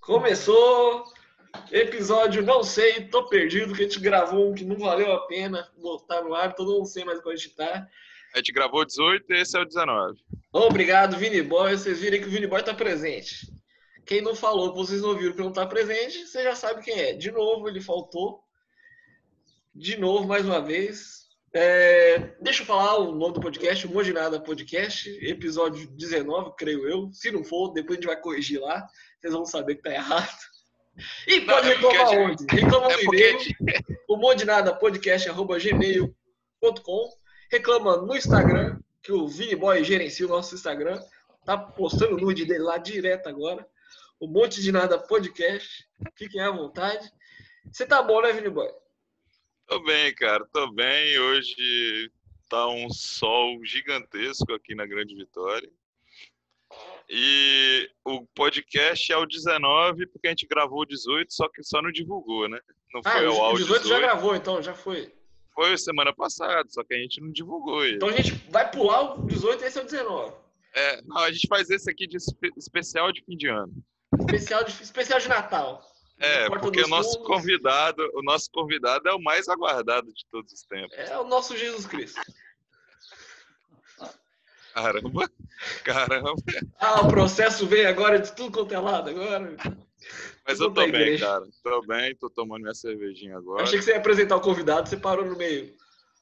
Começou episódio, não sei, tô perdido, que a gente gravou um que não valeu a pena botar no ar, todo mundo sei mais onde tá. A gente gravou 18 e esse é o 19. Obrigado, Vini Boy. Vocês viram que o Vini Boy tá presente. Quem não falou, vocês não viram que não tá presente, você já sabe quem é. De novo, ele faltou. De novo, mais uma vez. É, deixa eu falar o nome do podcast, o Nada Podcast, episódio 19, creio eu. Se não for, depois a gente vai corrigir lá. Vocês vão saber que tá errado. E pode não, é reclamar onde? Reclama no é e-mail, o Mondinada Podcast, arroba gmail.com. Reclama no Instagram, que o Vini Boy gerencia o nosso Instagram. Tá postando o nude dele lá direto agora. O Monte de Nada Podcast. Fiquem à vontade. Você tá bom, né, Vini Boy? Tô bem, cara. Tô bem. Hoje tá um sol gigantesco aqui na Grande Vitória. E o podcast é o 19, porque a gente gravou o 18, só que só não divulgou, né? Não ah, foi o áudio. O 18, 18 já gravou, então, já foi. Foi semana passada, só que a gente não divulgou ele. Então a gente vai pular o 18 e esse é o 19. É, não, a gente faz esse aqui de especial de fim de ano. Especial de, especial de Natal. É, porque o nosso fundos. convidado, o nosso convidado é o mais aguardado de todos os tempos. É o nosso Jesus Cristo. Caramba, caramba. Ah, o processo vem agora de tudo quanto é lado agora. Mas eu tô bem, cara. Tô bem, tô tomando minha cervejinha agora. Achei que você ia apresentar o convidado, você parou no meio.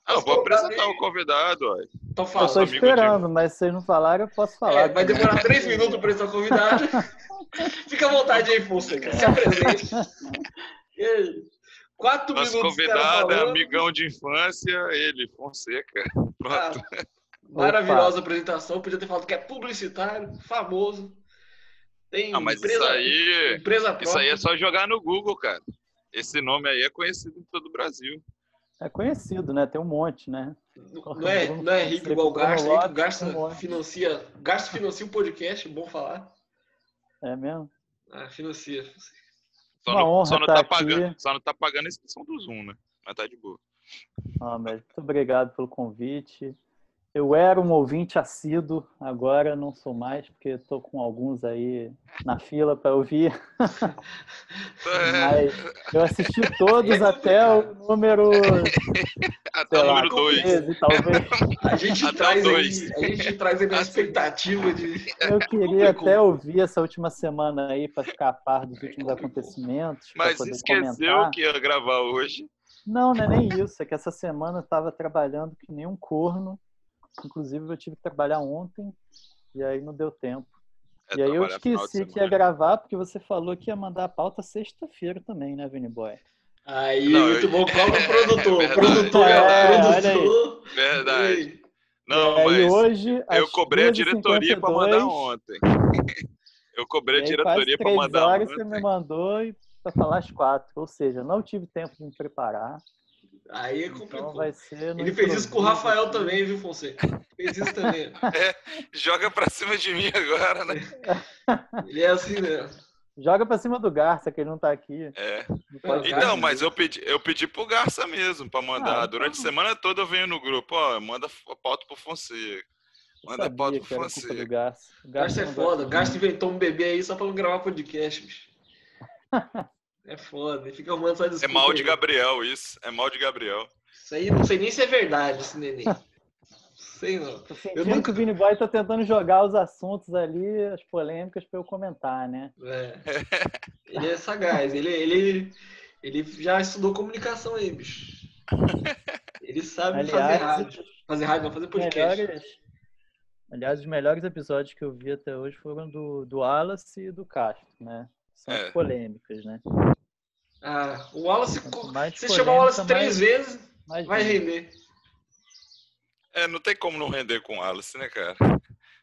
Ah, eu vou apresentar o convidado, ó. Então fala. Eu tô esperando, mas se vocês não falarem, eu posso falar. É, vai demorar três minutos para apresentar o convidado. Fica à vontade aí, Fonseca. Se apresente. Quatro Nosso minutos. Nosso convidado é amigão de infância, ele, Fonseca. Pronto. Ah. Maravilhosa Opa. apresentação. Podia ter falado que é publicitário, famoso. Tem ah, mas empresa, isso aí, empresa Isso aí é só jogar no Google, cara. Esse nome aí é conhecido em todo o Brasil. É conhecido, né? Tem um monte, né? Não é, não é rico igual o Garça. O Garça financia, Garça financia um podcast, bom falar. É mesmo? Ah, financia. Só, Uma não, honra só, não tá pagando, só não tá pagando a inscrição do Zoom, né? Mas tá de boa. Ah, mas muito obrigado pelo convite. Eu era um ouvinte assíduo, agora não sou mais, porque estou com alguns aí na fila para ouvir. Mas eu assisti todos até o número. Até o número 2. A gente, traz aí, a gente traz aí a expectativa de. Eu queria até ouvir essa última semana aí para ficar a par dos últimos acontecimentos. Mas esqueceu comentar. que ia gravar hoje. Não, não é nem isso. É que essa semana eu estava trabalhando que nem um corno Inclusive, eu tive que trabalhar ontem e aí não deu tempo. É, e aí eu esqueci que ia gravar, porque você falou que ia mandar a pauta sexta-feira também, né, Vini Boy? Aí, não, muito eu... bom. Qual é o produtor? É produtor, é, produtor. Verdade. Não, mas hoje, eu cobrei a diretoria para mandar ontem. eu cobrei a diretoria para mandar horas ontem. você me mandou para falar às quatro. Ou seja, não tive tempo de me preparar. Aí é complicado. Então Ele fez isso com o Rafael também, viu, Fonseca? Fez isso também. É, joga pra cima de mim agora, né? Ele é assim mesmo. Joga pra cima do Garça, que ele não tá aqui. É. Então, mas eu pedi, eu pedi pro Garça mesmo pra mandar. Ah, Durante então... a semana toda eu venho no grupo, ó, manda a pauta pro Fonseca. Manda a pauta pro Fonseca. Garça. Garça é foda. Garça inventou um bebê aí só pra não gravar podcast, bicho. É foda, fica arrumando só desculpa. É mal de Gabriel, isso. É mal de Gabriel. Isso aí não sei nem se é verdade, esse neném. sei não. Eu nunca... que o Vini Boy tá tentando jogar os assuntos ali, as polêmicas para eu comentar, né? É. Ele é sagaz, ele, ele, ele já estudou comunicação aí, bicho. Ele sabe Aliás, fazer rádio. Fazer rádio, não fazer podcast. Melhores... Aliás, os melhores episódios que eu vi até hoje foram do, do Wallace e do Castro, né? São é. polêmicas, né? Ah, o Wallace, se chamar o Wallace três vezes, vai render. É, não tem como não render com o Wallace, né, cara?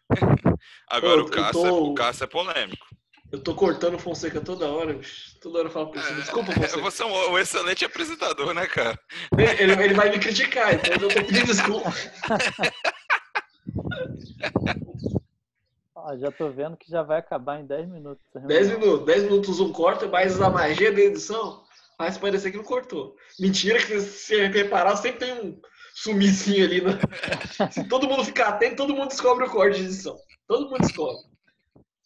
Agora o, Cássio, tô... o Cássio é polêmico. Eu tô cortando o Fonseca toda hora, bicho. Toda hora eu falo por isso. Desculpa, é, Fonseca. Você é um, um, excelente apresentador, né, cara? Ele, ele vai me criticar, então eu tô pedindo desculpa. Ah, já tô vendo que já vai acabar em 10 minutos. 10 minutos. 10 minutos um corta, mas a magia da edição faz parecer que não cortou. Mentira que se reparar, sempre tem um sumicinho ali. Né? Se todo mundo ficar atento, todo mundo descobre o corte de edição. Todo mundo descobre.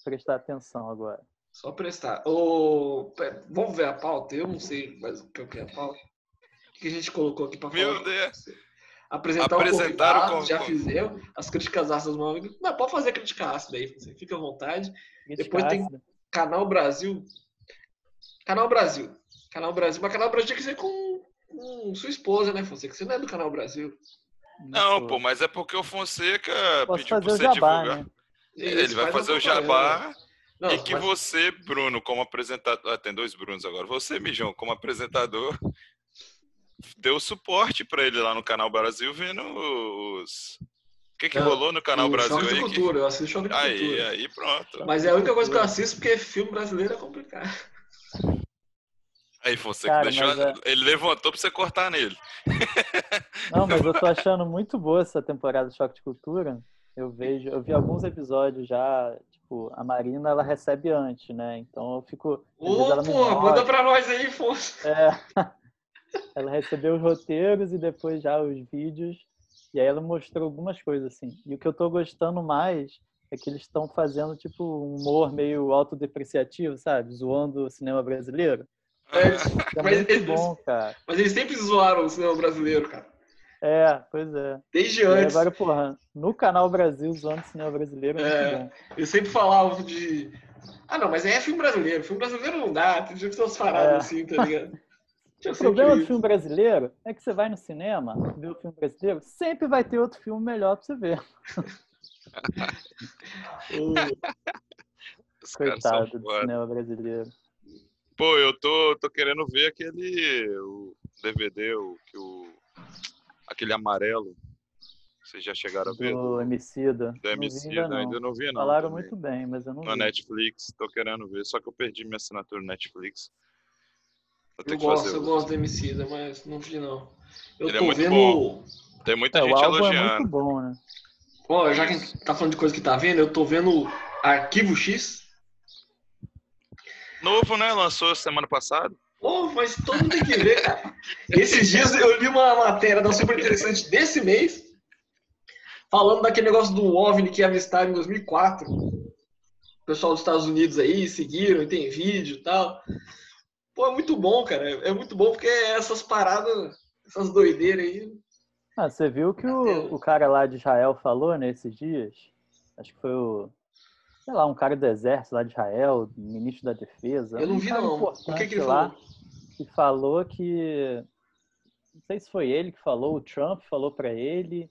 Prestar atenção agora. Só prestar. Oh, vamos ver a pauta? Eu não sei mais o que é a pauta. O que a gente colocou aqui para falar? Meu Deus! Apresentar Apresentaram o convidado, já fizemos. As críticas ácidas do amigo. Não, pode fazer crítica ácida aí, você fica à vontade. Crítica Depois ácida. tem Canal Brasil. Canal Brasil. Canal Brasil. Mas Canal Brasil tinha que ser com, com sua esposa, né, Fonseca? Você não é do Canal Brasil. Não, pô, mas é porque o Fonseca Posso pediu pra você jabá, divulgar. Né? Ele vai fazer o jabá. Não, e que mas... você, Bruno, como apresentador. Ah, tem dois Brunos agora. Você, Mijão, como apresentador, deu suporte para ele lá no Canal Brasil, vendo os. O que, que rolou no Canal Brasil choque aí? De cultura, que... eu assisto Choque de aí, Cultura. Aí, pronto. Mas é a única coisa que eu assisto porque filme brasileiro é complicado. Aí, você Cara, deixou. É... Ele levantou pra você cortar nele. Não, mas eu tô achando muito boa essa temporada de Choque de Cultura. Eu vejo, eu vi alguns episódios já, tipo, a Marina ela recebe antes, né? Então eu fico. Ô, pô, manda pra nós aí, força. É. ela recebeu os roteiros e depois já os vídeos. E aí ela mostrou algumas coisas, assim. E o que eu tô gostando mais é que eles estão fazendo, tipo, um humor meio autodepreciativo, sabe? Zoando o cinema brasileiro. É, é mas, eles, bom, cara. Mas eles sempre zoaram o cinema brasileiro, cara. É, pois é. Desde antes. agora, porra, no canal Brasil, zoando cinema brasileiro, é, é Eu sempre falava de. Ah, não, mas é filme brasileiro. Filme brasileiro não dá, tem que ter umas paradas é. assim, tá ligado? o problema do filme brasileiro é que você vai no cinema, vê o filme brasileiro, sempre vai ter outro filme melhor pra você ver. Coitado do cinema brasileiro. Pô, eu tô, tô querendo ver aquele o DVD, o, que o aquele amarelo. Vocês já chegaram a ver? Do Emicida. Do Emicida, ainda, ainda não. vi não. Falaram também. muito bem, mas eu não Na vi. Netflix, tô querendo ver. Só que eu perdi minha assinatura no Netflix. Eu, gosto, eu gosto do Emicida, mas não vi não. Eu Ele é tô é muito vendo... bom. Tem muita é, gente o elogiando. É muito bom, né? Ó, já que tá falando de coisa que tá vendo, eu tô vendo Arquivo X. Novo, né? Lançou semana passada. Pô, mas todo mundo tem que ver, cara. Esses dias eu li uma matéria da super interessante desse mês, falando daquele negócio do OVNI que avistaram em 2004. O pessoal dos Estados Unidos aí seguiram, e tem vídeo e tal. Pô, é muito bom, cara. É muito bom porque essas paradas, essas doideiras aí. Ah, você viu que o, o cara lá de Israel falou nesses dias? Acho que foi o sei lá, um cara do exército lá de Israel, ministro da defesa. Eu não vi não. O que, que ele lá, falou? Que falou que não sei se foi ele que falou, o Trump falou para ele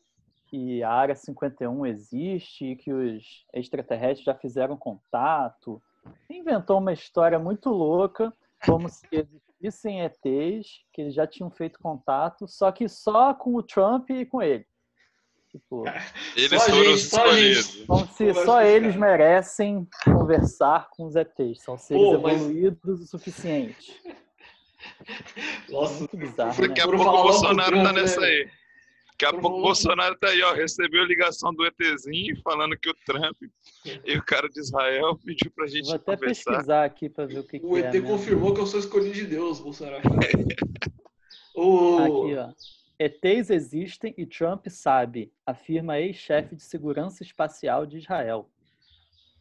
que a área 51 existe e que os extraterrestres já fizeram contato. Inventou uma história muito louca, como se existissem ETs, que eles já tinham feito contato, só que só com o Trump e com ele. Tipo, eles foram gente, os escolhidos. Como se só eles merecem conversar com os ETs. São seres Pô, mas... evoluídos o suficiente. Nossa, muito bizarro. Daqui né? a pouco o Bolsonaro tá nessa aí. Daqui a pouco o Bolsonaro tá aí, ó. Recebeu ligação do ETzinho falando que o Trump e o cara de Israel pediu pra gente Vou até conversar. pesquisar aqui pra ver o que, o que é. O ET confirmou que eu sou escolhido de Deus, Bolsonaro. o... Aqui, ó. ETs existem e Trump sabe, afirma ex-chefe de segurança espacial de Israel.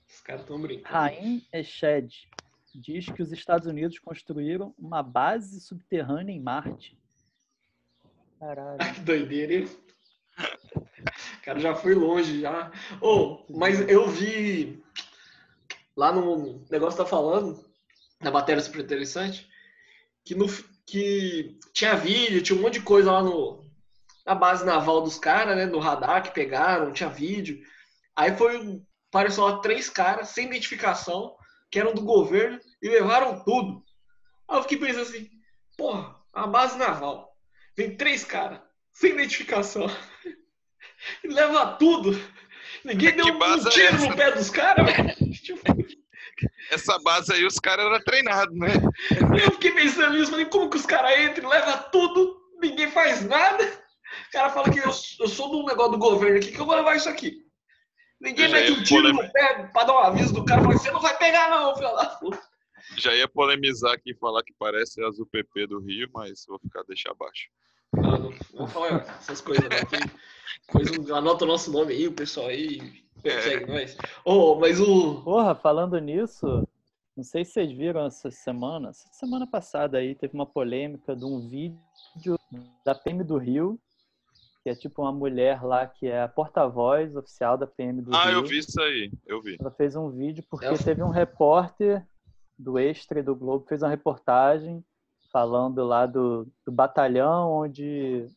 Os caras estão brincando. Raim Eshed diz que os Estados Unidos construíram uma base subterrânea em Marte. Caralho. que doideira, hein? Cara já foi longe, já. Oh, mas eu vi lá no negócio tá falando, na matéria super interessante, que no, que tinha vídeo, tinha um monte de coisa lá no, na base naval dos caras, né? No radar que pegaram, tinha vídeo. Aí foi, apareceu lá três caras sem identificação, que eram do governo, e levaram tudo. Aí eu fiquei pensando assim, porra, a base naval. Vem três caras, sem identificação. e leva tudo. Ninguém deu um tiro é no pé dos caras. Tipo, essa base aí, os caras eram treinados, né? Eu fiquei pensando nisso, falei, como que os caras entram, leva tudo, ninguém faz nada. O cara fala que eu, eu sou do negócio do governo aqui, que eu vou levar isso aqui. Ninguém mete um tiro no pé pra dar um aviso do cara, falando, você não vai pegar não, filho da puta. Já ia polemizar aqui e falar que parece as UPP do Rio, mas vou ficar deixar abaixo. Não, não, não fala essas coisas não. Coisa, anota o nosso nome aí, o pessoal aí Persegue é. nós. Oh, mas o. Porra, falando nisso, Não sei se vocês viram essa semana, semana passada aí teve uma polêmica de um vídeo da PM do Rio, que é tipo uma mulher lá que é a porta-voz oficial da PM do ah, Rio. Ah, eu vi isso aí, eu vi. Ela fez um vídeo porque é. teve um repórter do Extra e do Globo fez uma reportagem falando lá do, do batalhão onde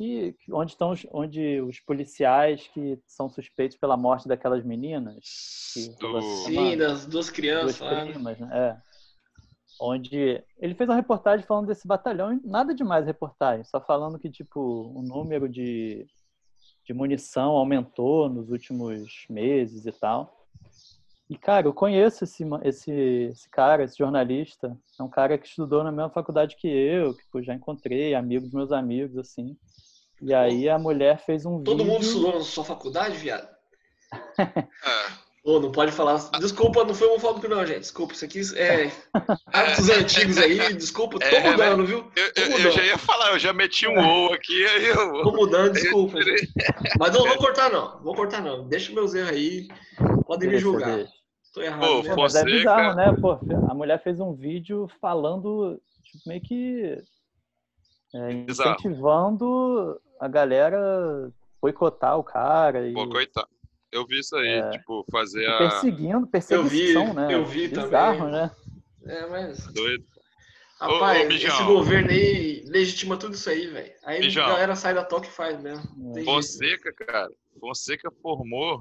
que, onde estão os, onde os policiais que são suspeitos pela morte daquelas meninas. Que, do... Sim, das duas crianças. Duas né? primas, né? É. Onde ele fez uma reportagem falando desse batalhão, nada demais reportagem, só falando que tipo o número de, de munição aumentou nos últimos meses e tal. E, cara, eu conheço esse, esse, esse cara, esse jornalista. É um cara que estudou na mesma faculdade que eu, que pô, já encontrei, amigo dos meus amigos, assim. E aí a mulher fez um Todo vídeo... mundo estudou na sua faculdade, viado? Pô, não pode falar. Desculpa, não foi homofóbico, não, gente. Desculpa, isso aqui é hábitos antigos aí. Desculpa, tô é, mudando, né? viu? Eu, eu, eu, já ia falar, eu já meti um ou aqui. Aí eu... Tô mudando, desculpa. Mas não vou cortar, não. Vou cortar, não. Deixa meus erros aí. Podem me julgar. Tô errado. Pô, né? Mas é bizarro, né? Pô, a mulher fez um vídeo falando, tipo, meio que é, incentivando a galera boicotar o cara. E... Boicotar. Eu vi isso aí, é, tipo, fazer a. Perseguindo, perseguição, eu vi, né? Eu vi Bizarro, também. né? É, mas. Doido. Rapaz, ô, ô, esse governo aí legitima tudo isso aí, velho. Aí Mijão. a galera sai da toque e faz mesmo. Fonseca, cara. Fonseca formou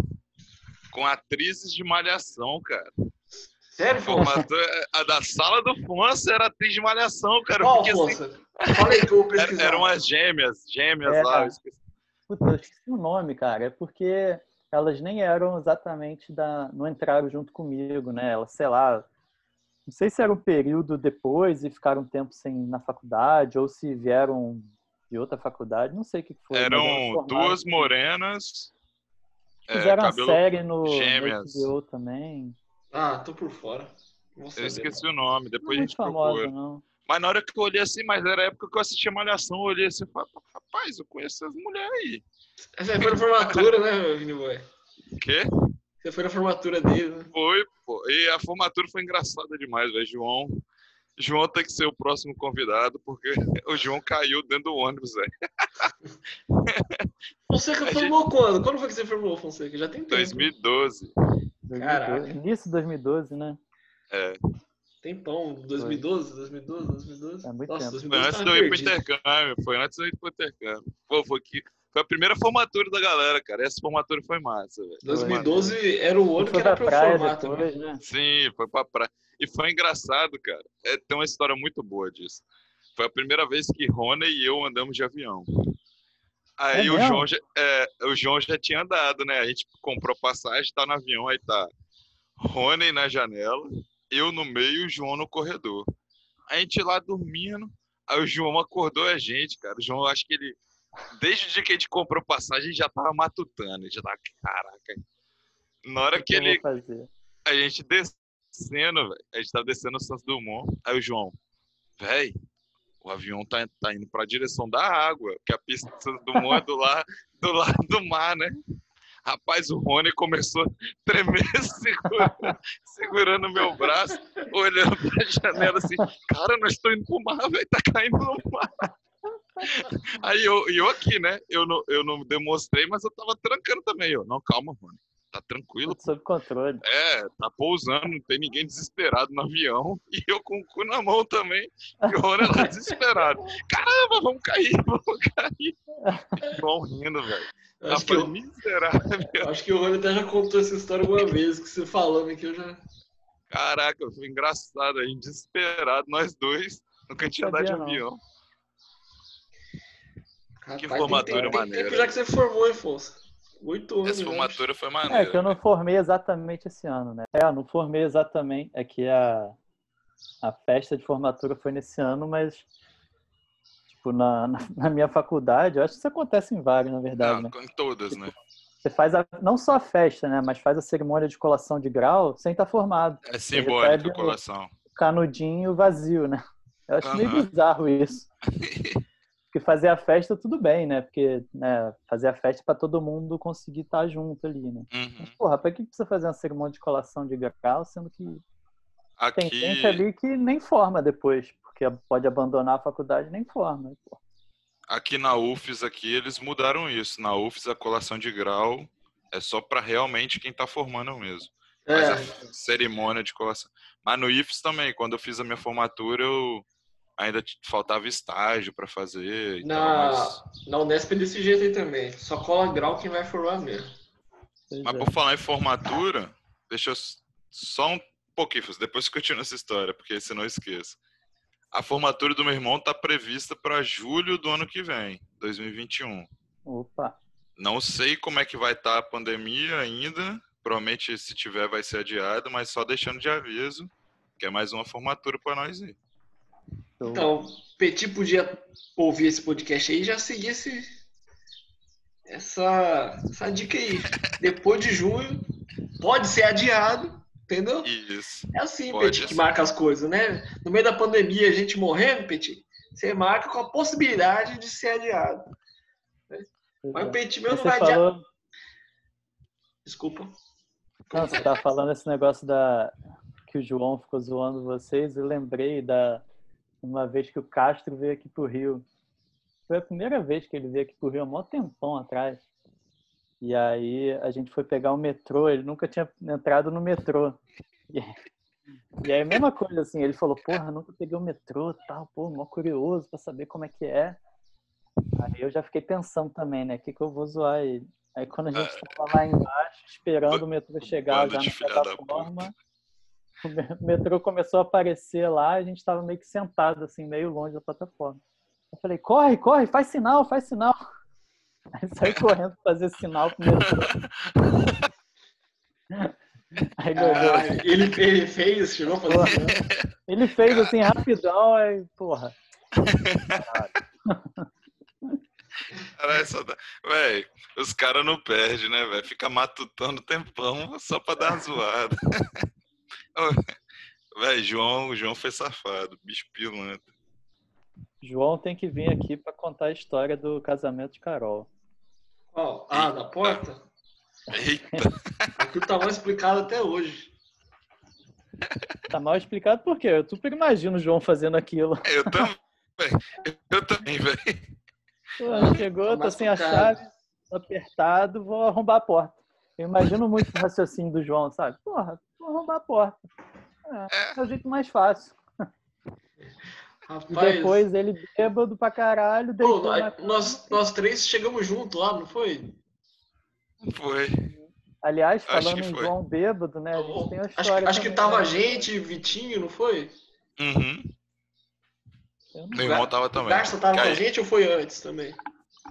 com atrizes de malhação, cara. Sério, Fonseca? A da sala do Fonseca era atriz de malhação, cara. Qual, porque, assim, Fala aí que eu pesquisar. Eram as gêmeas, gêmeas é, lá. Eu esqueci. Puta, eu esqueci o nome, cara. É porque elas nem eram exatamente da. não entraram junto comigo, né? Elas, sei lá. Não sei se era um período depois e ficaram um tempo sem na faculdade, ou se vieram de outra faculdade, não sei o que foi. Eram duas morenas. Fizeram é, a série no, gêmeas. HBO também. Ah, tô por fora. eu esqueci o nome, depois não a gente famosa, procura. Não. Mas na hora que eu olhei assim, mas era a época que eu assistia Malhação, eu olhei assim e falei, rapaz, eu conheço essas mulheres aí. Essa foi na formatura, né, Vini Boy? Quê? Você foi na formatura dele, né? Foi, pô. E a formatura foi engraçada demais, velho. João. João tem que ser o próximo convidado, porque o João caiu dentro do ônibus, velho. Fonseca a formou gente... quando? Quando foi que você formou, Fonseca? Já tem tempo. 2012. Caraca. Início de 2012, né? É. Tempão, 2012, 2012, 2012. É muito Nossa, tempo. Foi antes de eu ir pro intercâmbio, foi antes de eu ir pro intercâmbio. Pô, foi, que, foi a primeira formatura da galera, cara. Essa formatura foi massa, velho. 2012 era o ano que era pra eu formar também. Né? Sim, foi pra praia. E foi engraçado, cara. É, tem uma história muito boa disso. Foi a primeira vez que Rony e eu andamos de avião. Aí é o, João já, é, o João já tinha andado, né? A gente comprou passagem, tá no avião, aí tá Rony na janela, eu no meio e o João no corredor. A gente lá dormindo, aí o João acordou a gente, cara. O João, acho que ele, desde o dia que a gente comprou passagem, já tava matutando. Já tava, caraca. Na hora que, que ele. A gente descendo, véio, a gente tava descendo o Santos Dumont. Aí o João, velho, o avião tá, tá indo pra direção da água, que a pista do Santos Dumont é do, lá, do lado do mar, né? Rapaz, o Rony começou a tremer, segurando, segurando meu braço, olhando pra janela assim, cara, nós estamos indo pro mar, velho, tá caindo no mar. Aí eu, eu aqui, né? Eu não, eu não demonstrei, mas eu tava trancando também. Eu, não, calma, Rony. Tá tranquilo. Tá sob controle. É, tá pousando, não tem ninguém desesperado no avião. E eu com o cu na mão também. E o Rony lá desesperado. Caramba, vamos cair, vamos cair. João rindo, velho. Acho, que eu, miserável. acho que o Rony até já contou essa história uma vez, que você falando aqui eu já. Caraca, foi engraçado, a gente desesperado, nós dois, nunca tinha andado de avião. Rapaz, que formatura tem, tem, maneira. Tempo já que você formou, Afonso. Oito anos. Essa formatura foi maneira. É que eu não formei exatamente esse ano, né? É, eu não formei exatamente. É que a, a festa de formatura foi nesse ano, mas tipo, na, na, minha faculdade, eu acho que isso acontece em vários, na verdade. Não, né? Em todas, tipo, né? Você faz a, não só a festa, né? Mas faz a cerimônia de colação de grau sem estar formado. É simbólico a colação. O canudinho vazio, né? Eu acho uhum. meio bizarro isso. Porque fazer a festa, tudo bem, né? Porque né, fazer a festa para todo mundo conseguir estar junto ali, né? Uhum. Mas, porra, pra que precisa fazer uma cerimônia de colação de grau, sendo que Aqui... Tem gente ali que nem forma depois, porque pode abandonar a faculdade nem forma. Aqui na UFES, aqui, eles mudaram isso. Na UFES, a colação de grau é só para realmente quem está formando mesmo. É. Mas a cerimônia de colação. Mas no IFES também, quando eu fiz a minha formatura, eu ainda faltava estágio para fazer. Na, mas... na Unesp é desse jeito aí também. Só cola grau quem vai formar mesmo. Mas por falar em formatura, deixa eu só um pouquinho, depois continuo essa história, porque senão eu esqueço. A formatura do meu irmão está prevista para julho do ano que vem, 2021. Opa! Não sei como é que vai estar tá a pandemia ainda. Provavelmente, se tiver, vai ser adiado, mas só deixando de aviso, que é mais uma formatura para nós ir. Então, Petit podia ouvir esse podcast aí e já seguir esse, essa, essa dica aí. Depois de junho, pode ser adiado, entendeu? Isso. É assim, pode Petit, que marca as coisas, né? No meio da pandemia, a gente morrendo, Petit, você marca com a possibilidade de ser adiado. Mas o Petit meu não vai falou... adiar. Desculpa. Não, você tá falando esse negócio da que o João ficou zoando vocês, eu lembrei da uma vez que o Castro veio aqui pro Rio. Foi a primeira vez que ele veio aqui pro Rio, há um tempão atrás. E aí a gente foi pegar o metrô, ele nunca tinha entrado no metrô. E, e aí a mesma coisa, assim, ele falou, porra, nunca peguei o metrô tal, pô, mó curioso para saber como é que é. Aí eu já fiquei pensando também, né, o que, que eu vou zoar ele. Aí quando a gente estava lá embaixo, esperando o metrô chegar já na plataforma, o metrô começou a aparecer lá, a gente estava meio que sentado, assim, meio longe da plataforma. Eu falei, corre, corre, faz sinal, faz sinal. Aí saí correndo fazer sinal pro metrô. Aí, ah, ele, ele fez, chegou a fazer Ele fez assim rapidão, aí, porra. Cara, só dá... Véi, os caras não perdem, né, velho? Fica matutando tempão só pra dar uma zoada. Véi, João, João foi safado, bicho pilantra. João tem que vir aqui para contar a história do casamento de Carol. Oh, ah, da porta? Eita! Aquilo tá mal explicado até hoje. Tá mal explicado por quê? Eu super imagino o João fazendo aquilo. Eu também, eu também, velho. Chegou, tá, tá sem a chave, apertado, vou arrombar a porta. Eu imagino muito o raciocínio do João, sabe? Porra, vou arrombar a porta. É, é o jeito mais fácil. Rapaz, depois ele bêbado pra caralho. Pô, nós, nós, nós, três chegamos junto lá, não foi? Foi. Aliás, falando em João bêbado, né? A gente tem uma história. Acho, acho que tava a né? gente, Vitinho, não foi? Uhum. Meu irmão tava também. O Garça tava com a gente ou foi antes também?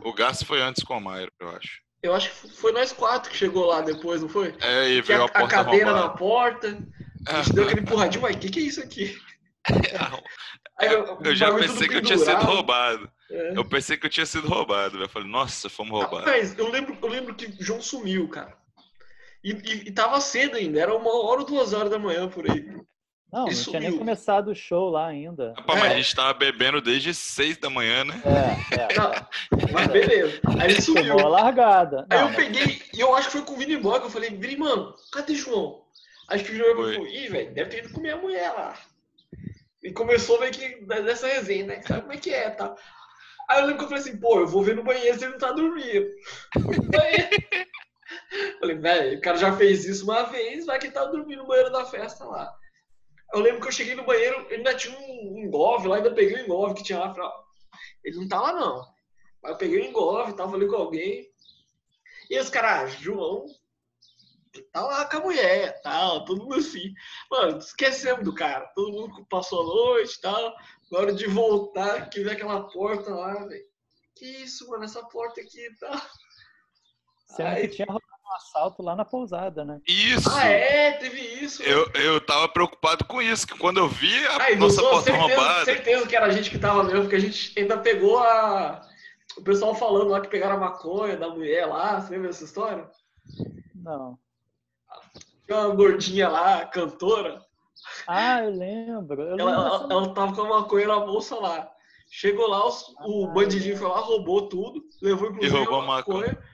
O Garça foi antes com o Mairo, eu acho. Eu acho que foi nós quatro que chegou lá depois, não foi? É, e veio a, a, a cadeira arrombada. na porta. A gente deu aquele empurradinho, mas o que, que é isso aqui? Aí, eu, eu já pensei que eu tinha sido roubado. É. Eu pensei que eu tinha sido roubado. Eu falei, nossa, fomos roubados. Mas eu lembro, eu lembro que João sumiu, cara. E, e, e tava cedo ainda, era uma hora ou duas horas da manhã por aí. Não, não tinha nem começado o show lá ainda. Rapaz, é. mas a gente tava bebendo desde seis da manhã, né? É, é. Não, mas beleza. Aí ele sumiu. A largada. Aí não, eu peguei, e eu acho que foi com o Vini Boy que eu falei, Vini, mano, cadê João? Acho que o João falou, ih, velho, deve ter ido comer a mulher lá. E começou meio que dessa resenha, né? Sabe como é que é, tá? Aí eu lembro que eu falei assim, pô, eu vou ver no banheiro se ele não tá dormindo. falei, velho, o cara já fez isso uma vez, vai que ele tá dormindo no banheiro da festa lá. Eu lembro que eu cheguei no banheiro, ele ainda tinha um engove lá, ainda peguei o engove que tinha lá. Falei, ele não tá lá não. Mas eu peguei o engove, tava ali com alguém. E os caras, ah, João, tá lá com a mulher, tal, todo mundo assim. Mano, esquecemos do cara. Todo mundo passou a noite e tal. Na hora de voltar, que vê aquela porta lá, velho. Que isso, mano, essa porta aqui tá. Sendo Aí... que tinha um assalto lá na pousada, né? Isso! Ah, é, teve isso. Eu, eu tava preocupado com isso, que quando eu vi a Ai, nossa porta certeza, roubada. certeza que era a gente que tava mesmo, porque a gente ainda pegou a. O pessoal falando lá que pegaram a maconha da mulher lá. Você lembra dessa história? Não. Tinha uma gordinha lá, cantora. Ah, eu lembro. Eu ela, ela, ela, tava com a maconha na bolsa lá. Chegou lá, os, ah, o bandidinho foi lá, roubou tudo, levou inclusive e roubou a maconha. maconha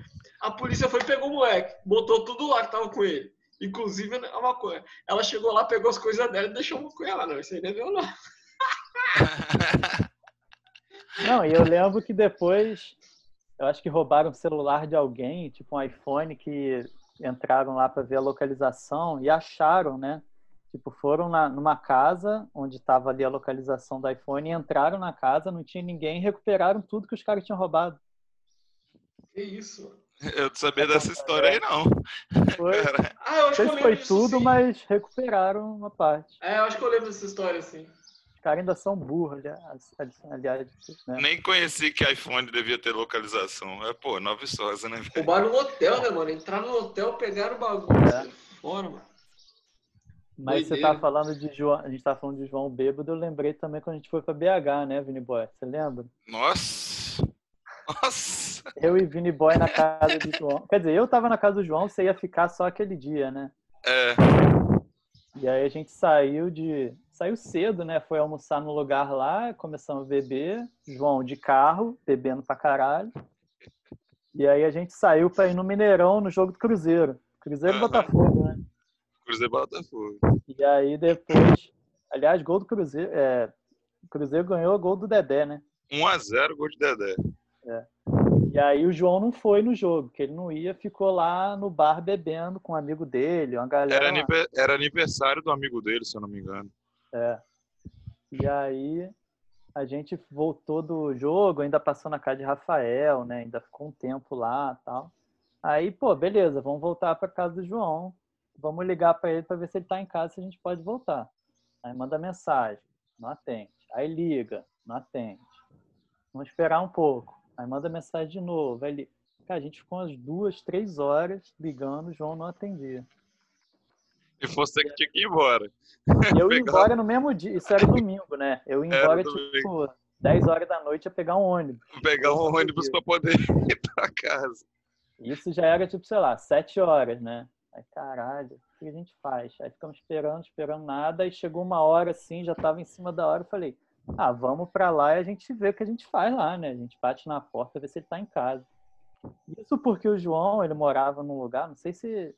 a polícia foi e pegou o moleque, botou tudo lá que tava com ele. Inclusive, é uma coisa. Ela chegou lá, pegou as coisas dela e deixou uma coisa lá. Não, isso aí não é meu, não. Não, e eu lembro que depois, eu acho que roubaram o celular de alguém, tipo um iPhone, que entraram lá para ver a localização e acharam, né? Tipo, foram na, numa casa onde estava ali a localização do iPhone, entraram na casa, não tinha ninguém, recuperaram tudo que os caras tinham roubado. Que isso? Eu não sabia dessa história aí, não. Foi. Ah, eu acho que eu foi tudo, sim. mas recuperaram uma parte. É, eu acho que eu lembro dessa história, sim. Os caras ainda são burros, aliás. Né? Nem conheci que iPhone devia ter localização. É, pô, Nova Viçosa, né? Roubaram no hotel, né, mano? Entraram no hotel, pegaram o bagulho. É. Fora, mano. Mas Doideira. você tá falando de João, a gente tá falando de João Bêbado, eu lembrei também quando a gente foi pra BH, né, Vini Boy? Você lembra? Nossa! Nossa! Eu e Vini Boy na casa do João. Quer dizer, eu tava na casa do João, você ia ficar só aquele dia, né? É. E aí a gente saiu de. Saiu cedo, né? Foi almoçar no lugar lá, começamos a beber. João de carro, bebendo pra caralho. E aí a gente saiu pra ir no Mineirão no jogo do Cruzeiro. Cruzeiro e Botafogo, né? Cruzeiro e Botafogo. E aí depois. Aliás, gol do Cruzeiro. É... O Cruzeiro ganhou o gol do Dedé, né? 1x0 gol de Dedé. É. E aí o João não foi no jogo, que ele não ia, ficou lá no bar bebendo com um amigo dele, uma galera. Era, era aniversário do amigo dele, se eu não me engano. É. E aí a gente voltou do jogo, ainda passou na casa de Rafael, né? Ainda ficou um tempo lá tal. Aí, pô, beleza, vamos voltar para casa do João. Vamos ligar para ele para ver se ele está em casa, se a gente pode voltar. Aí manda mensagem, não atende. Aí liga, não atende. Vamos esperar um pouco. Aí manda mensagem de novo. Aí ele, cara, a gente ficou umas duas, três horas ligando, o João não atendia. E você que tinha que ir embora. Eu ia embora no mesmo dia, isso era domingo, né? Eu ia embora tipo 10 horas da noite a pegar um ônibus. Pegar um ônibus para poder ir para casa. Isso já era tipo, sei lá, 7 horas, né? Aí, caralho, o que a gente faz? Aí ficamos esperando, esperando nada, aí chegou uma hora assim, já tava em cima da hora, eu falei, ah, vamos para lá e a gente vê o que a gente faz lá, né? A gente bate na porta, vê se ele está em casa. Isso porque o João, ele morava num lugar, não sei se,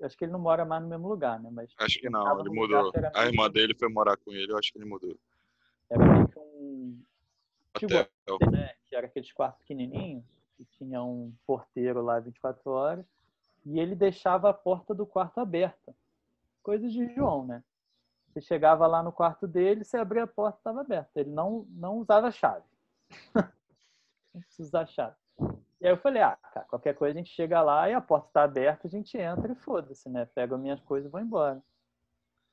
acho que ele não mora mais no mesmo lugar, né? Mas acho que não, ele mudou. A irmã dele foi morar com ele, eu acho que ele mudou. Era meio que um Hotel. Tipo, né? Que era aqueles quartos pequenininhos, que tinha um porteiro lá 24 horas, e ele deixava a porta do quarto aberta. Coisas de João, né? Você chegava lá no quarto dele, você abria a porta, estava aberta. Ele não, não usava chave. não precisa usar chave. E aí eu falei, ah, cara, qualquer coisa a gente chega lá e a porta está aberta, a gente entra e foda-se, né? Pega as minhas coisas e vou embora.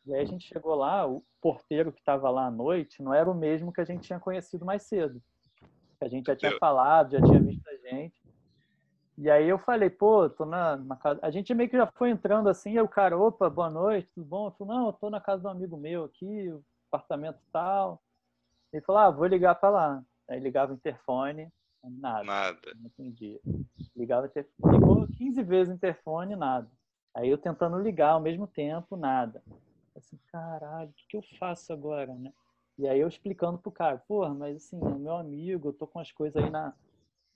E aí a gente chegou lá, o porteiro que estava lá à noite não era o mesmo que a gente tinha conhecido mais cedo. A gente já tinha falado, já tinha visto a gente. E aí eu falei, pô, tô na, na, casa. A gente meio que já foi entrando assim, e o cara, opa, boa noite, tudo bom? Eu falei, não, eu tô na casa de um amigo meu aqui, apartamento tal. Ele falou, ah, vou ligar para lá. Aí ligava o interfone, nada. Nada. Não entendia. Ligava, ligou 15 vezes o interfone, nada. Aí eu tentando ligar ao mesmo tempo, nada. Assim, caralho, o que, que eu faço agora, né? E aí eu explicando pro cara, porra, mas assim, é meu amigo, eu tô com as coisas aí na,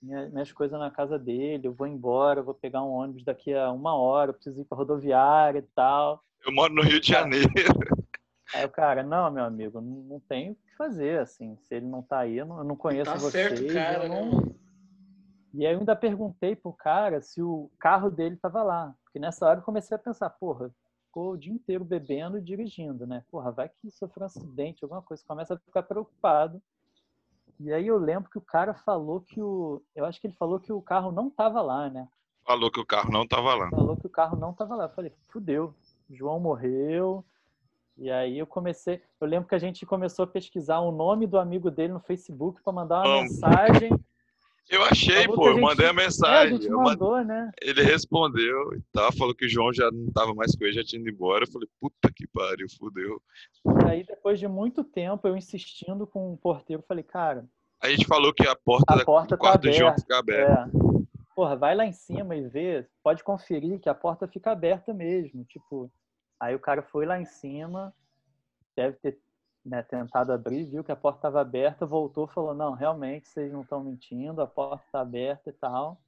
minhas coisas na casa dele, eu vou embora, eu vou pegar um ônibus daqui a uma hora, eu preciso ir para rodoviária e tal. Eu moro no Rio de Janeiro. Aí o cara, não, meu amigo, não, não tem o que fazer, assim, se ele não tá aí, eu não, eu não conheço tá vocês. Certo, cara, não... né? E aí eu ainda perguntei pro cara se o carro dele tava lá, porque nessa hora eu comecei a pensar, porra, ficou o dia inteiro bebendo e dirigindo, né? Porra, vai que sofreu um acidente, alguma coisa, começa a ficar preocupado. E aí eu lembro que o cara falou que o. Eu acho que ele falou que o carro não tava lá, né? Falou que o carro não tava lá. Falou que o carro não tava lá. Eu falei, fudeu. João morreu. E aí eu comecei. Eu lembro que a gente começou a pesquisar o nome do amigo dele no Facebook para mandar uma mensagem. Eu achei, pô, eu gente... mandei a mensagem. É, a gente mandou, mand... né? Ele respondeu e tal, falou que o João já não tava mais com ele, já tinha ido embora. Eu falei, puta que pariu, fudeu. E aí, depois de muito tempo, eu insistindo com o porteiro, falei, cara. A gente falou que a porta, a porta do quarto tá do João fica aberta. É. Porra, vai lá em cima e vê, pode conferir que a porta fica aberta mesmo. Tipo, aí o cara foi lá em cima, deve ter né, tentado abrir, viu que a porta estava aberta, voltou falou, não, realmente, vocês não estão mentindo, a porta está aberta e tal,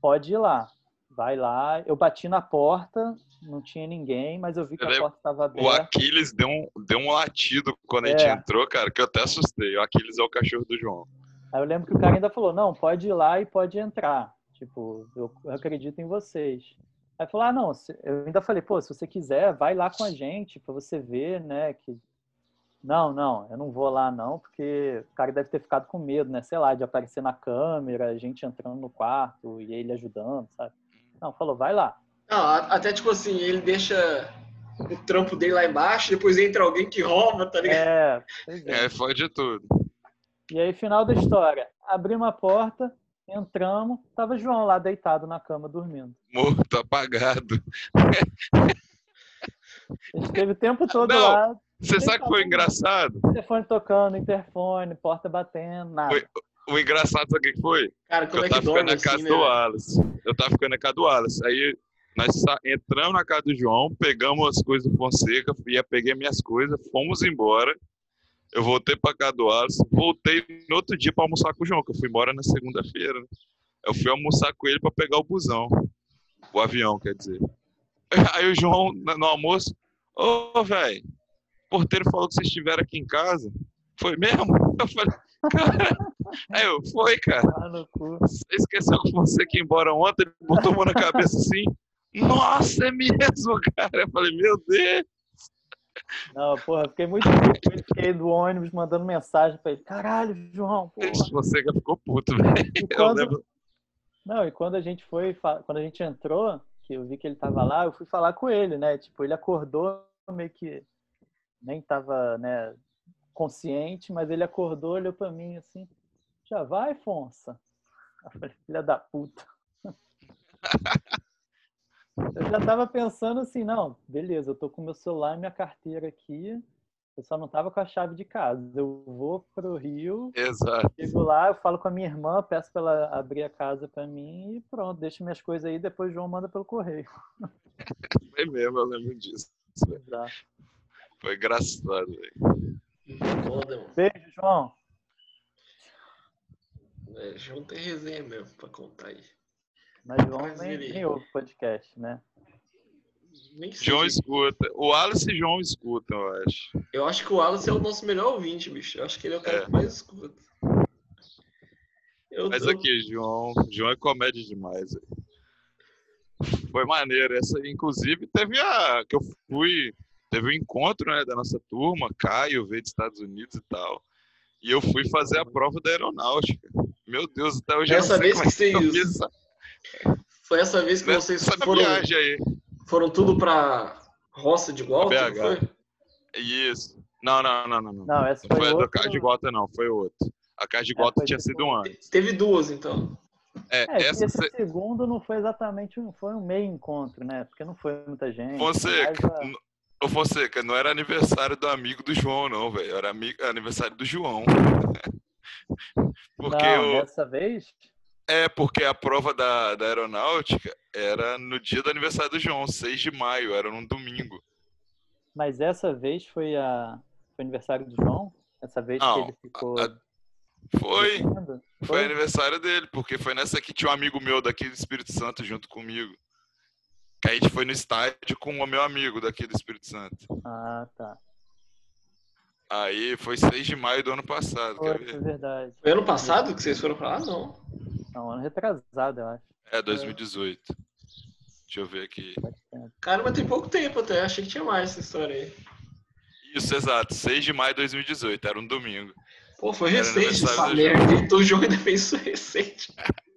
pode ir lá. vai lá. Eu bati na porta, não tinha ninguém, mas eu vi que a porta estava aberta. O Aquiles deu um, deu um latido quando é. a gente é. entrou, cara, que eu até assustei. O Aquiles é o cachorro do João. Aí eu lembro que o cara ainda falou, não, pode ir lá e pode entrar. Tipo, eu acredito em vocês. Aí falou, ah, não, eu ainda falei, pô, se você quiser, vai lá com a gente para você ver, né, que não, não, eu não vou lá não, porque o cara deve ter ficado com medo, né, sei lá, de aparecer na câmera, a gente entrando no quarto e ele ajudando, sabe? Não, falou, vai lá. Não, até tipo assim, ele deixa o trampo dele lá embaixo, depois entra alguém que rouba, tá ligado? É, é. é foi de tudo. E aí, final da história, abrimos a porta, entramos, tava João lá deitado na cama dormindo. Morto, apagado. A gente teve o tempo todo Não, lá. Você sabe que foi engraçado? Telefone tocando, interfone, porta batendo, nada. Foi, o engraçado sabe o que foi? Cara, como eu é que tava ficando na casa assim, do né? Wallace. Eu tava ficando na casa do Wallace. Aí nós entramos na casa do João, pegamos as coisas do Fonseca, e peguei minhas coisas, fomos embora. Eu voltei para casa do Wallace, voltei no outro dia para almoçar com o João, que eu fui embora na segunda-feira. Né? Eu fui almoçar com ele para pegar o busão, o avião, quer dizer. Aí o João, no almoço, ô, oh, velho, porteiro falou que vocês estiveram aqui em casa. Foi mesmo? Eu falei, cara, Aí eu, foi, cara. Você esqueceu que você que embora ontem, botou a mão na cabeça assim. Nossa, é mesmo, cara. Eu falei, meu Deus. Não, porra, fiquei muito puto. Fiquei do ônibus mandando mensagem pra ele. Caralho, João, porra. Você que ficou puto, velho. Quando... Não, e quando a gente foi, quando a gente entrou, que eu vi que ele tava lá, eu fui falar com ele, né? Tipo, ele acordou meio que nem tava, né, consciente, mas ele acordou, olhou pra mim assim. Já vai, Fonça? Eu falei, filha da puta. Eu já estava pensando assim, não, beleza, eu tô com meu celular e minha carteira aqui, eu só não tava com a chave de casa. Eu vou pro Rio, Exato. chego lá, eu falo com a minha irmã, peço para ela abrir a casa para mim e pronto, deixo minhas coisas aí, depois o João manda pelo correio. Foi mesmo, eu lembro disso. Exato. Foi engraçado, velho. Beijo, João. É, João tem resenha mesmo pra contar aí. Mas João Mas nem, ele... nem ouve podcast, né? João escuta. O Wallace e João escutam, eu acho. Eu acho que o Wallace é o nosso melhor ouvinte, bicho. Eu acho que ele é o cara é. que mais escuta. Eu Mas tô... aqui, João, João é comédia demais. Foi maneiro. Essa, inclusive, teve a. que eu fui. Teve um encontro né, da nossa turma, Caio veio dos Estados Unidos e tal. E eu fui fazer a prova da aeronáutica. Meu Deus, até hoje essa vez que vocês. Foi essa vez que Nessa vocês foram. Foram tudo para roça de Gualta? Foi? Isso. Não, não, não, não. Não, não essa foi, foi a do Carro de Gualta, não. Foi outro. A Carro de Gualta é, tinha sido um antes. Teve duas, então. É, é essa... esse segundo não foi exatamente um, foi um meio encontro, né? Porque não foi muita gente. Você, Ô Fonseca, não era aniversário do amigo do João, não, velho. Era aniversário do João. porque não, dessa vez? É, porque a prova da, da aeronáutica era no dia do aniversário do João, 6 de maio, era num domingo. Mas essa vez foi a foi aniversário do João? Essa vez não, que ele ficou. A... Foi. foi. Foi aniversário dele, porque foi nessa que tinha um amigo meu daqui do Espírito Santo junto comigo. Que a gente foi no estádio com o meu amigo daqui do Espírito Santo. Ah, tá. Aí foi 6 de maio do ano passado. Foi, foi verdade. Foi ano passado que vocês foram pra lá? Não. Não, ano retrasado, eu acho. É, 2018. É. Deixa eu ver aqui. Cara, mas tem pouco tempo até. Achei que tinha mais essa história aí. Isso, exato. 6 de maio de 2018. Era um domingo. Pô, foi recente essa merda. O jogo ainda fez isso recente.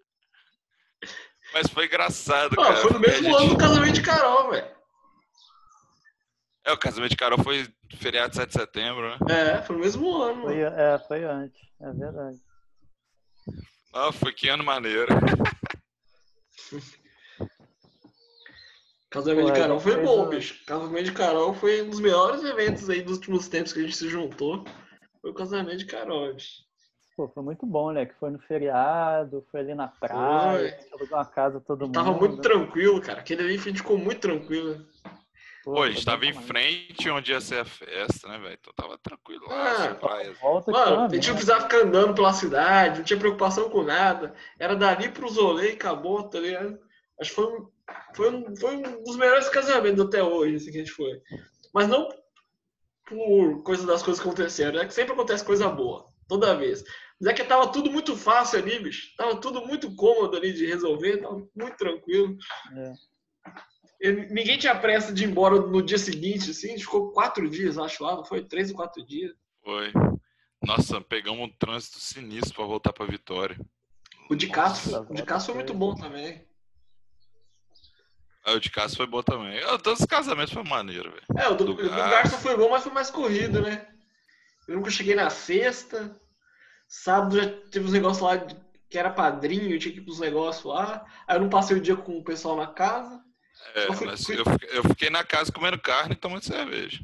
Mas foi engraçado, Pô, cara. Foi no mesmo gente... ano do casamento de Carol, velho. É, o casamento de Carol foi feriado de 7 de setembro, né? É, foi no mesmo ano. Foi, é, foi antes, é verdade. Ah, foi que ano maneiro. Casamento Pô, de Carol foi bom, bicho. Casamento de Carol foi um dos melhores eventos aí dos últimos tempos que a gente se juntou. Foi o casamento de Carol, bicho. Pô, foi muito bom, né? Que foi no feriado, foi ali na praia, alugou uma casa todo mundo. Tava muito tranquilo, cara. Aquele ali a gente ficou muito tranquilo. Pô, a gente tava em frente onde ia ser a festa, né, velho? Então tava tranquilo lá, ah, praia. Mano, a gente não precisava ficar andando pela cidade, não tinha preocupação com nada. Era dali pro Zolê e acabou, tá ligado? Acho que foi um, foi um, foi um dos melhores casamentos até hoje, assim, que a gente foi. Mas não por coisa das coisas que aconteceram, é que sempre acontece coisa boa, toda vez. Mas é que tava tudo muito fácil ali, bicho. Tava tudo muito cômodo ali de resolver, tava muito tranquilo. É. ninguém tinha pressa de ir embora no dia seguinte, assim. A gente ficou quatro dias, acho lá, não foi? Três ou quatro dias. Foi. Nossa, pegamos um trânsito sinistro para voltar para Vitória. O de Castro, o de Castro foi muito bom também. Ah, o de Castro foi bom também. Ah, todos os casamentos foram maneiro, velho. É, o do, do, do Garça foi bom, mas foi mais corrido, né? Eu nunca cheguei na sexta. Sábado já teve uns negócios lá que era padrinho, eu tinha que ir pros negócios lá. Aí eu não passei o dia com o pessoal na casa. É, mas fui... Eu, eu, fiquei na casa comendo carne e tomando cerveja.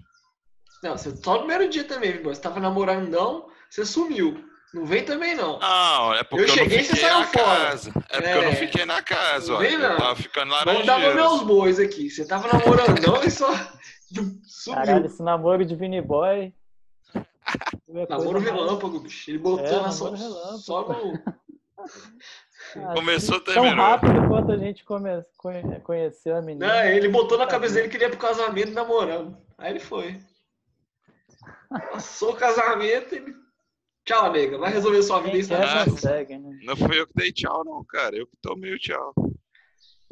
Não, você só no primeiro dia também, Você tava namorando, não, você sumiu. Não vem também, não. Não, é porque eu, eu cheguei e você saiu fora. Casa. É porque é. eu não é. fiquei na casa, não ó. Vem, não. Eu tava ficando lá Vamos dar meus bois aqui. Você tava namorando, não, e só sumiu. Caralho, esse namoro de Vini Boy Namoro relâmpago, bicho. Ele botou é, na só, só no. Ah, Começou tão terminou. rápido quanto a gente come... conheceu a menina. Não, ele botou na cabeça dele que ele ia pro casamento namorando. Aí ele foi. Passou o casamento e. Tchau, nega. Vai resolver sua vida em ah, consegue, né? Não fui eu que dei tchau, não, cara. Eu que tomei o tchau.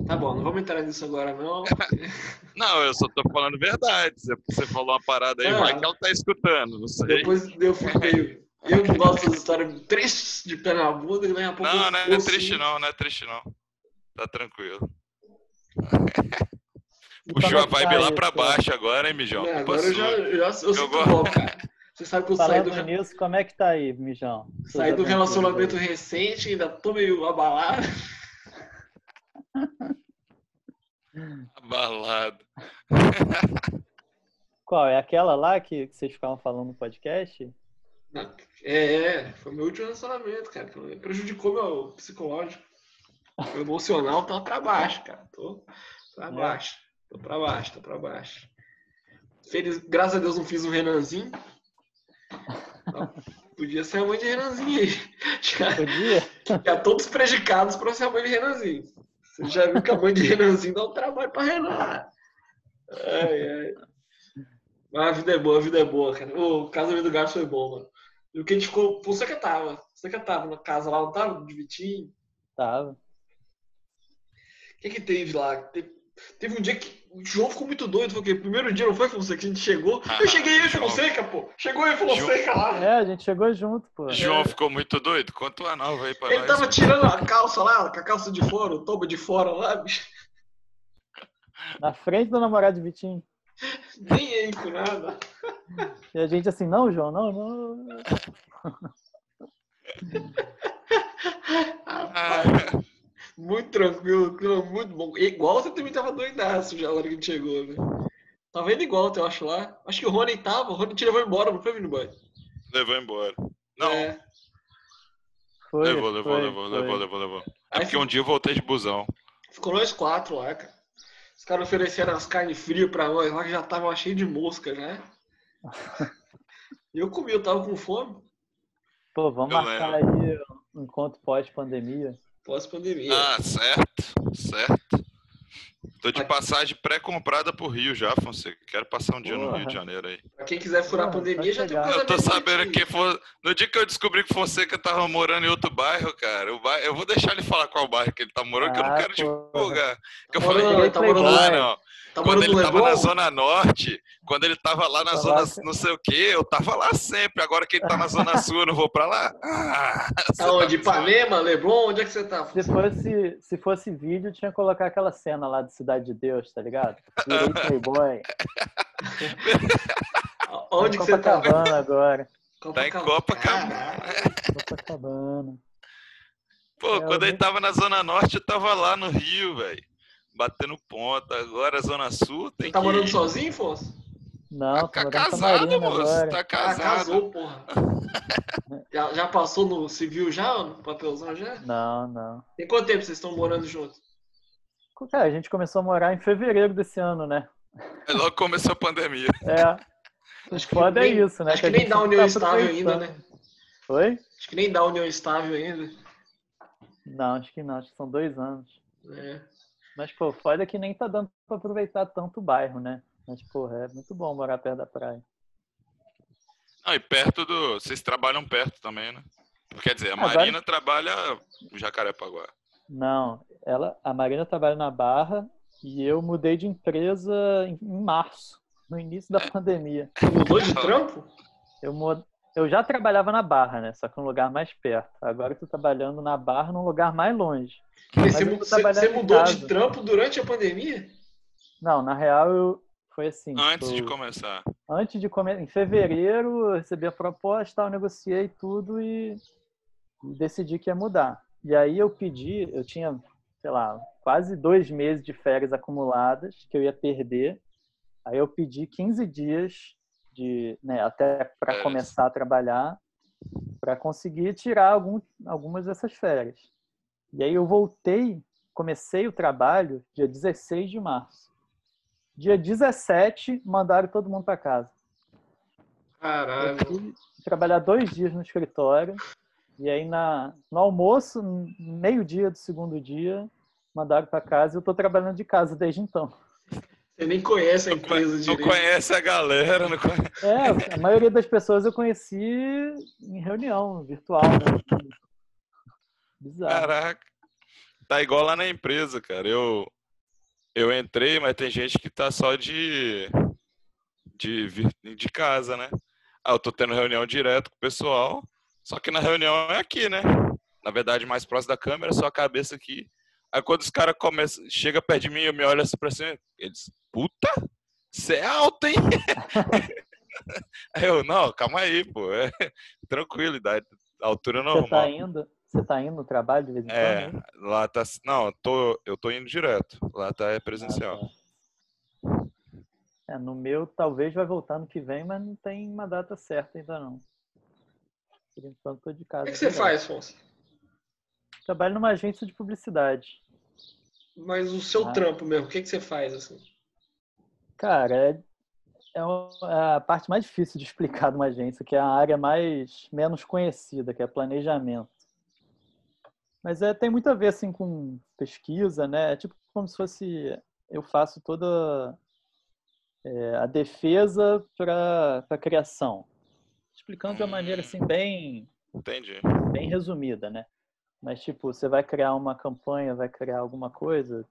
Tá bom, não vamos entrar nisso agora, não. não, eu só tô falando verdade. Você falou uma parada aí, ah, vai que ela tá escutando, não sei. Depois eu fico meio. Eu que gosto das histórias tristes de pé na bunda e a pouco. Não, não é, triste, não, não é triste, não. Tá tranquilo. Puxou a vibe lá pra baixo agora, hein, Mijão? É, agora eu já, já eu sinto bom, cara. Você sabe que eu Falando saí do. Nisso, como é que tá aí, Mijão? Saí do relacionamento recente, ainda tô meio abalado. Abalado. Qual? É aquela lá que, que vocês ficavam falando no podcast? É, foi meu último relacionamento, cara. Prejudicou meu psicológico. Meu emocional tá pra baixo, cara. Tô pra é. baixo. Tô pra baixo, tô pra baixo. Feliz, graças a Deus não fiz um Renanzinho. Podia ser a mãe de Renanzinho aí. Já, Podia? Já todos prejudicados pra ser a mãe de Renanzinho. Você já viu que a mãe de Renanzinho dá um trabalho pra Renan. Ai, ai. Mas a vida é boa, a vida é boa, cara. O casamento do Garçom foi bom, mano. E o que a gente ficou. Você que tava. Você que tava na casa lá, não tava? De Vitinho? Tava. O que que teve lá? Teve, teve um dia que o João ficou muito doido, porque o primeiro dia não foi Fonseca que a gente chegou. Ah, eu cheguei eu e Fonseca, pô. Chegou eu e Fonseca lá. É, a gente chegou junto, pô. João é. ficou muito doido? Conta uma nova aí pra Ele nós. Ele tava tirando a calça lá, com a calça de fora, o toba de fora lá, bicho. Na frente do namorado de Vitinho. Nem aí com nada. E a gente assim, não, João, não, não. Ah, muito tranquilo, muito bom. Igual você também tava doidaço já na hora que a gente chegou, né? Tava indo igual, eu acho lá. Acho que o Rony tava, o Rony te levou embora, não foi, vindo embora? Levou embora. Não. É. Foi, levou, levou, foi, levou, foi. levou, levou, levou. É porque um dia eu voltei de busão. Ficou nós quatro lá, cara. Os caras ofereceram as carnes frias pra nós lá que já tava cheio de mosca, né? eu comi, eu tava com fome. Pô, vamos eu marcar lembro. aí um encontro pós-pandemia. Pós-pandemia. Ah, certo, certo. Tô de passagem pré-comprada pro Rio já, Fonseca. Quero passar um dia Porra. no Rio de Janeiro aí. Pra quem quiser furar a pandemia, já tem um Eu tô sabendo que for... no dia que eu descobri que Fonseca tava morando em outro bairro, cara, eu, eu vou deixar ele falar qual bairro que ele tá morando, ah, que eu não quero divulgar. Que eu falei, não, ele tá morando lá, não. Quando ele tava na Zona Norte, quando ele tava lá na tá Zona lá, não sei o quê, eu tava lá sempre. Agora que ele tá na Zona Sul, eu não vou pra lá. Ah, tá onde? Tá Ipanema, Leblon? Onde é que você tá? Se fosse, se fosse vídeo, tinha que colocar aquela cena lá de Cidade de Deus, tá ligado? Virei Playboy. onde que você tá? Copacabana agora. Tá em Copacabana. Copacabana. Pô, é, quando ele tava na Zona Norte, eu tava lá no Rio, velho batendo ponta. Agora, Zona Sul tem Você tá que... morando sozinho, Fosso? Não, tá, tá casado, moço. Agora. Tá casado. Ah, casou, porra. já, já passou no civil já, no papelzão já? Não, não. Tem quanto tempo vocês estão morando juntos? Cara, a gente começou a morar em fevereiro desse ano, né? É logo começou a pandemia. É. Acho que foda nem, é isso, né? Acho que, que nem dá união tá estável ainda, né? Oi? Acho que nem dá união estável ainda. Não, acho que não. Acho que são dois anos. É. Mas, pô, foda que nem tá dando pra aproveitar tanto o bairro, né? Mas, porra, é muito bom morar perto da praia. Não, e perto do. Vocês trabalham perto também, né? Quer dizer, a Agora... Marina trabalha no Jacarepaguá. Não, ela, a Marina trabalha na Barra e eu mudei de empresa em, em março, no início da é. pandemia. Mudou de trampo? Eu, eu já trabalhava na Barra, né? Só que um lugar mais perto. Agora eu tô trabalhando na Barra num lugar mais longe. Você, você mudou de trampo durante a pandemia? Não, na real eu foi assim. Antes de começar. Antes de começar. Em fevereiro eu recebi a proposta, eu negociei tudo e decidi que ia mudar. E aí eu pedi, eu tinha, sei lá, quase dois meses de férias acumuladas que eu ia perder. Aí eu pedi 15 dias de, né, até para começar a trabalhar, para conseguir tirar algum, algumas dessas férias. E aí eu voltei, comecei o trabalho dia 16 de março. Dia 17, mandaram todo mundo para casa. Caralho. Trabalhar dois dias no escritório. E aí, na, no almoço, meio-dia do segundo dia, mandaram para casa e eu estou trabalhando de casa desde então. Você nem conhece a empresa de Não conhece a galera. Não conhece... É, a maioria das pessoas eu conheci em reunião virtual. Né? Bizarro. Caraca. Tá igual lá na empresa, cara. Eu, eu entrei, mas tem gente que tá só de, de, de casa, né? Ah, eu tô tendo reunião direto com o pessoal. Só que na reunião é aqui, né? Na verdade, mais próximo da câmera, só a cabeça aqui. Aí quando os caras começam, chega perto de mim, eu me olho assim pra cima, eles, puta, você é alto, hein? aí eu, não, calma aí, pô, é tranquilidade, altura normal. Você tá indo, você tá indo no trabalho de vez em é, quando? É, lá tá, não, eu tô, eu tô indo direto, lá tá é presencial. Ah, tá. É, no meu talvez vai voltar no que vem, mas não tem uma data certa ainda não. Por enquanto, tô de casa. O que, que você faz, Fonse? Trabalho numa agência de publicidade. Mas o seu ah. trampo mesmo, o que, que você faz, assim? Cara, é, é, é a parte mais difícil de explicar de uma agência, que é a área mais menos conhecida, que é planejamento. Mas é, tem muito a ver assim com pesquisa, né? É tipo como se fosse eu faço toda é, a defesa para a criação explicando de uma maneira assim bem Entendi. bem resumida, né? Mas tipo, você vai criar uma campanha, vai criar alguma coisa,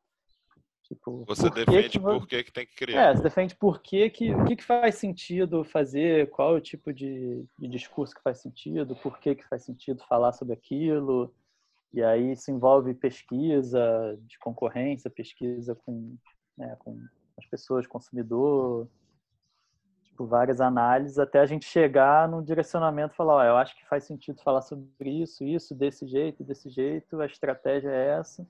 tipo, você defende que, por que, que tem que criar. É, você defende por que que o que, que faz sentido fazer, qual é o tipo de, de discurso que faz sentido, por que que faz sentido falar sobre aquilo. E aí se envolve pesquisa de concorrência, pesquisa com, né, com as pessoas, consumidor, tipo, várias análises até a gente chegar no direcionamento e falar, ó, eu acho que faz sentido falar sobre isso, isso, desse jeito, desse jeito, a estratégia é essa.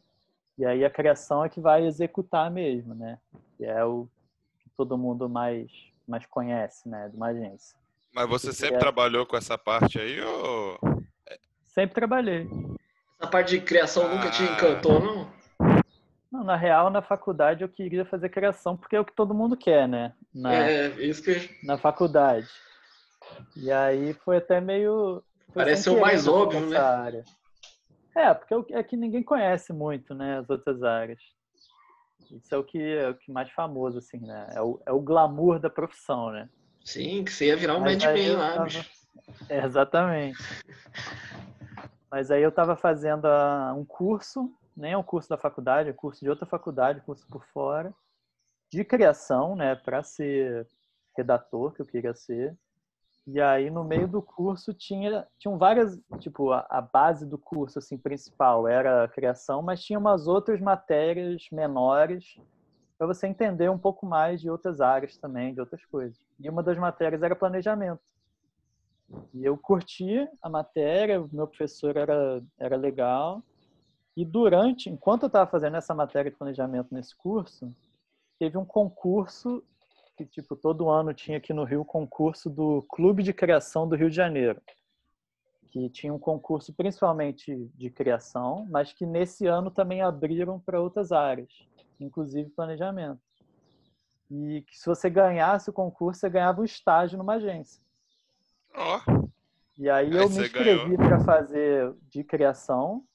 E aí a criação é que vai executar mesmo, né? Que é o que todo mundo mais, mais conhece, né? De uma agência. Mas você sempre é... trabalhou com essa parte aí ou... Sempre trabalhei. Essa parte de criação ah... nunca te encantou, não? Na real, na faculdade eu queria fazer criação porque é o que todo mundo quer, né? Na, é, isso que. Na faculdade. E aí foi até meio. Foi Parece o mais óbvio, né? Área. É, porque é, é que ninguém conhece muito, né? As outras áreas. Isso é o que é o que mais famoso, assim, né? É o, é o glamour da profissão, né? Sim, que você ia virar um Mad Men lá, tava... bicho. É, exatamente. Mas aí eu estava fazendo um curso nem é um curso da faculdade, é curso de outra faculdade, curso por fora, de criação, né, para ser redator, que eu queria ser. E aí, no meio do curso, tinha tinham várias, tipo, a, a base do curso, assim, principal era a criação, mas tinha umas outras matérias menores para você entender um pouco mais de outras áreas também, de outras coisas. E uma das matérias era planejamento. E eu curti a matéria, o meu professor era, era legal, e durante, enquanto eu estava fazendo essa matéria de planejamento nesse curso, teve um concurso que tipo todo ano tinha aqui no Rio o concurso do Clube de Criação do Rio de Janeiro, que tinha um concurso principalmente de criação, mas que nesse ano também abriram para outras áreas, inclusive planejamento. E que se você ganhasse o concurso, você ganhava um estágio numa agência. Oh. E aí, aí eu me inscrevi para fazer de criação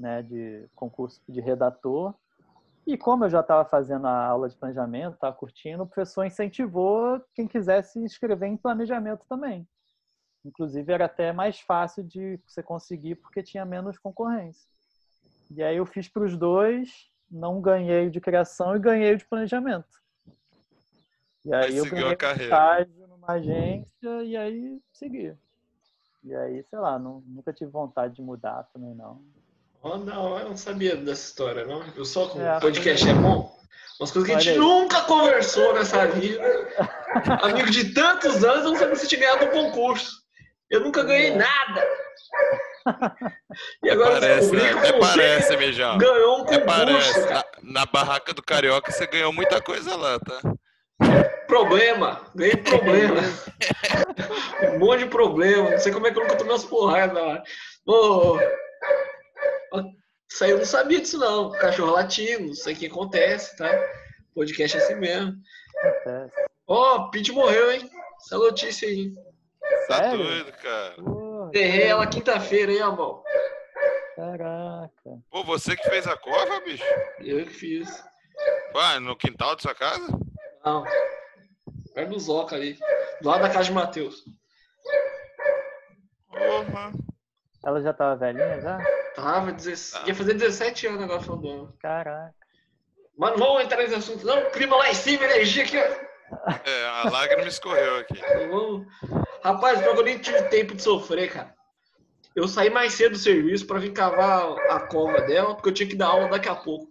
né, de concurso de redator. E como eu já estava fazendo a aula de planejamento, estava curtindo, o professor incentivou quem quisesse escrever em planejamento também. Inclusive, era até mais fácil de você conseguir porque tinha menos concorrência. E aí eu fiz para os dois, não ganhei de criação e ganhei de planejamento. E aí, eu ganhei estágio numa agência e aí segui. E aí, sei lá, não, nunca tive vontade de mudar também, não. Oh, não, eu não sabia dessa história, não. Eu só com é, podcast é bom. Umas coisas que a gente nunca conversou nessa vida. Amigo de tantos anos, eu não sabia se tinha ganhado um concurso. Eu nunca ganhei é. nada. E agora parece, né? Até parece, Mijão. Ganhou um concurso, parece. Na, na, barraca do Carioca você ganhou muita coisa lá, tá? Problema. Ganhei problema. um monte de problema. Não sei como é que eu nunca tomei umas porradas lá. Oh, isso aí eu não sabia disso, não. Cachorro latindo, não sei o que acontece, tá? Podcast é assim mesmo. Ó, oh, Pete morreu, hein? Essa notícia aí. Tá Sério? doido, cara. Enterrei ela quinta-feira, hein, amor? Caraca. Pô, você que fez a cova, bicho? Eu que fiz. Ué, no quintal de sua casa? Não. Perto do Zoca ali. Do lado da casa de Matheus. Porra. Ela já tava velhinha já? Tava, 17, ia fazer 17 anos agora no ano. Caraca. Mas não vamos entrar nesse assunto, não. Clima lá em cima, energia aqui, ó. É, a lágrima escorreu aqui. Vamos... Rapaz, eu nem tive tempo de sofrer, cara. Eu saí mais cedo do serviço para vir cavar a cova dela, porque eu tinha que dar aula daqui a pouco.